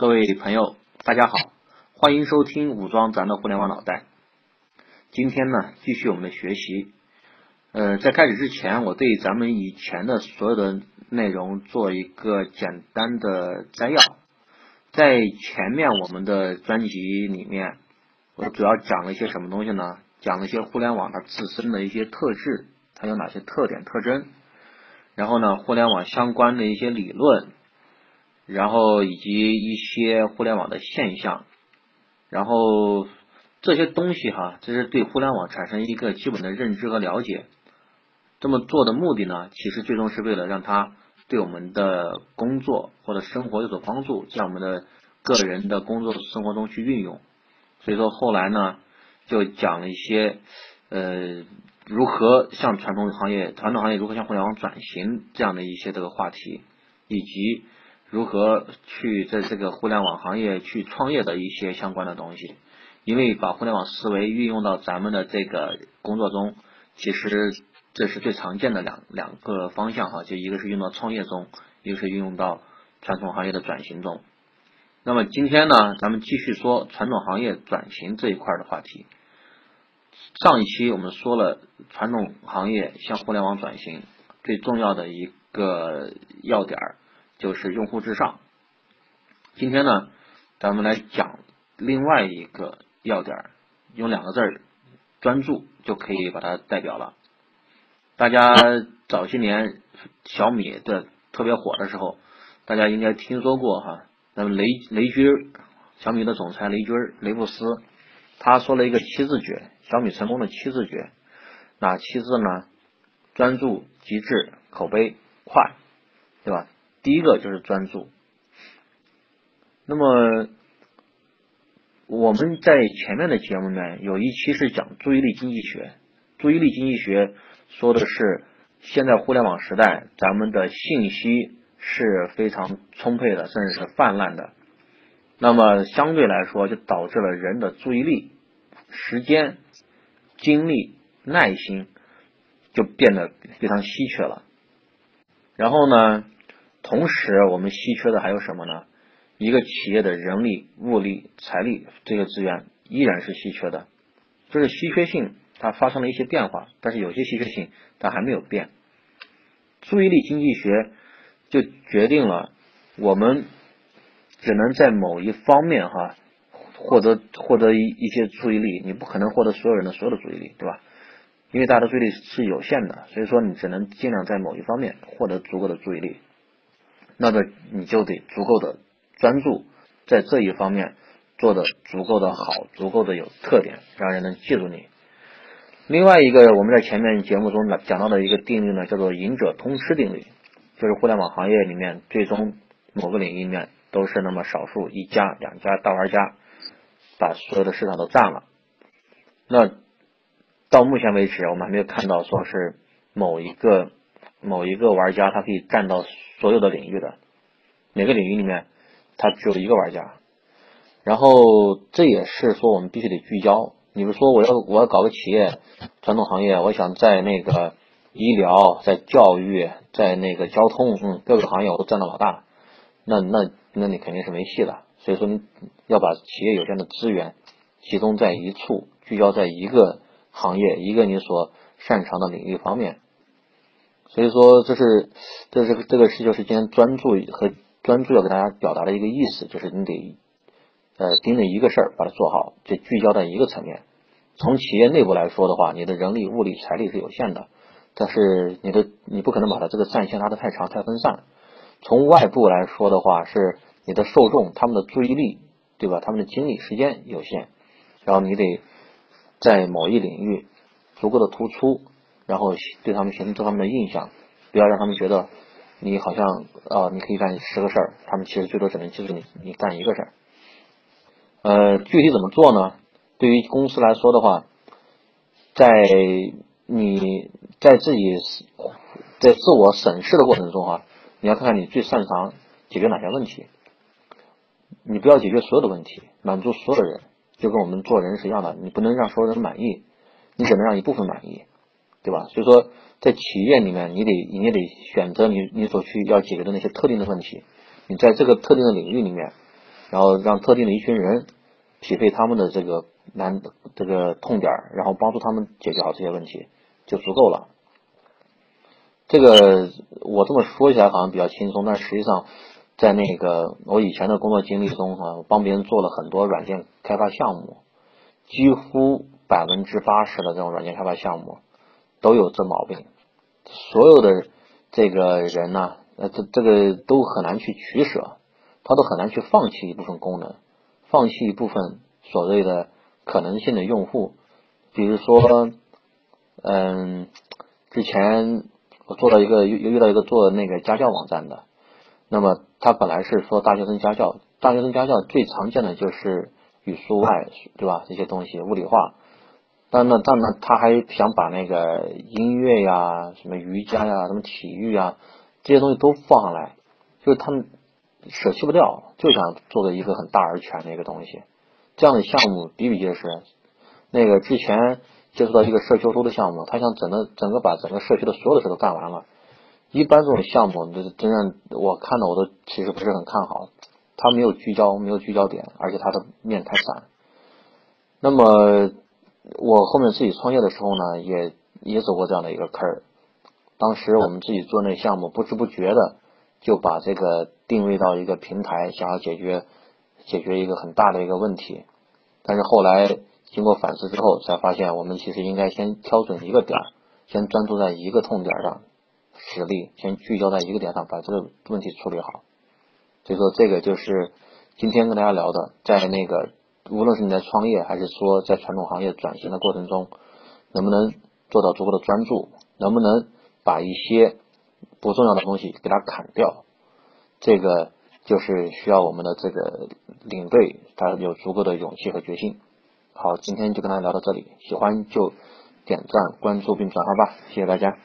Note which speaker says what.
Speaker 1: 各位朋友，大家好，欢迎收听武装咱的互联网脑袋。今天呢，继续我们的学习。呃，在开始之前，我对咱们以前的所有的内容做一个简单的摘要。在前面我们的专辑里面，我主要讲了一些什么东西呢？讲了一些互联网它自身的一些特质，它有哪些特点特征。然后呢，互联网相关的一些理论。然后以及一些互联网的现象，然后这些东西哈，这是对互联网产生一个基本的认知和了解。这么做的目的呢，其实最终是为了让它对我们的工作或者生活有所帮助，在我们的个人的工作生活中去运用。所以说后来呢，就讲了一些呃如何向传统行业、传统行业如何向互联网转型这样的一些这个话题，以及。如何去在这个互联网行业去创业的一些相关的东西，因为把互联网思维运用到咱们的这个工作中，其实这是最常见的两两个方向哈，就一个是用到创业中，一个是运用到传统行业的转型中。那么今天呢，咱们继续说传统行业转型这一块的话题。上一期我们说了传统行业向互联网转型最重要的一个要点儿。就是用户至上。今天呢，咱们来讲另外一个要点，用两个字儿“专注”就可以把它代表了。大家早些年小米的特别火的时候，大家应该听说过哈。那么雷雷军儿，小米的总裁雷军儿雷布斯，他说了一个七字诀，小米成功的七字诀，哪七字呢？专注、极致、口碑、快，对吧？第一个就是专注。那么我们在前面的节目里面有一期是讲注意力经济学，注意力经济学说的是现在互联网时代，咱们的信息是非常充沛的，甚至是泛滥的。那么相对来说，就导致了人的注意力、时间、精力、耐心就变得非常稀缺了。然后呢？同时，我们稀缺的还有什么呢？一个企业的人力、物力、财力这些资源依然是稀缺的，就是稀缺性它发生了一些变化，但是有些稀缺性它还没有变。注意力经济学就决定了我们只能在某一方面哈获得获得一一些注意力，你不可能获得所有人的所有的注意力，对吧？因为大家的注意力是有限的，所以说你只能尽量在某一方面获得足够的注意力。那么你就得足够的专注，在这一方面做的足够的好，足够的有特点，让人能记住你。另外一个，我们在前面节目中呢讲到的一个定律呢，叫做“赢者通吃定律”，就是互联网行业里面，最终某个领域里面都是那么少数一家、两家大玩家把所有的市场都占了。那到目前为止，我们还没有看到说是某一个。某一个玩家，他可以占到所有的领域的每个领域里面，他只有一个玩家。然后这也是说我们必须得聚焦。你比如说，我要我要搞个企业，传统行业，我想在那个医疗、在教育、在那个交通，嗯，各个行业我都占到老大，那那那你肯定是没戏的。所以说，你要把企业有限的资源集中在一处，聚焦在一个行业，一个你所擅长的领域方面。所以说，这是这是这个事就是今天专注和专注要给大家表达的一个意思，就是你得呃盯着一个事儿把它做好，就聚焦在一个层面。从企业内部来说的话，你的人力、物力、财力是有限的，但是你的你不可能把它这个战线拉得太长、太分散。从外部来说的话，是你的受众他们的注意力对吧？他们的精力、时间有限，然后你得在某一领域足够的突出。然后对他们形成这方面的印象，不要让他们觉得你好像啊，你可以干十个事儿，他们其实最多只能记住你你干一个事儿。呃，具体怎么做呢？对于公司来说的话，在你在自己在自我审视的过程中啊，你要看看你最擅长解决哪些问题。你不要解决所有的问题，满足所有人，就跟我们做人是一样的，你不能让所有人满意，你只能让一部分满意。对吧？所以说，在企业里面，你得你也得选择你你所需要解决的那些特定的问题。你在这个特定的领域里面，然后让特定的一群人匹配他们的这个难这个痛点，然后帮助他们解决好这些问题就足够了。这个我这么说起来好像比较轻松，但实际上在那个我以前的工作经历中啊，帮别人做了很多软件开发项目，几乎百分之八十的这种软件开发项目都有这毛病。所有的这个人呢，呃，这这个都很难去取舍，他都很难去放弃一部分功能，放弃一部分所谓的可能性的用户。比如说，嗯，之前。我做到一个又遇到一个做那个家教网站的，那么他本来是说大学生家教，大学生家教最常见的就是语数外，对吧？这些东西物理化，但那但呢他还想把那个音乐呀、什么瑜伽呀、什么体育啊这些东西都放上来，就是他们舍弃不掉，就想做的一个很大而全的一个东西。这样的项目比比皆是，那个之前。接触到一个社修书的项目，他想整个整个把整个社区的所有的事都干完了。一般这种项目，就是真正我看到我都其实不是很看好。他没有聚焦，没有聚焦点，而且他的面太散。那么我后面自己创业的时候呢，也也走过这样的一个坑儿。当时我们自己做那项目，不知不觉的就把这个定位到一个平台，想要解决解决一个很大的一个问题，但是后来。经过反思之后，才发现我们其实应该先挑准一个点儿，先专注在一个痛点上，实力先聚焦在一个点上，把这个问题处理好。所以说，这个就是今天跟大家聊的，在那个无论是你在创业，还是说在传统行业转型的过程中，能不能做到足够的专注，能不能把一些不重要的东西给它砍掉，这个就是需要我们的这个领队他有足够的勇气和决心。好，今天就跟大家聊到这里，喜欢就点赞、关注并转发吧，谢谢大家。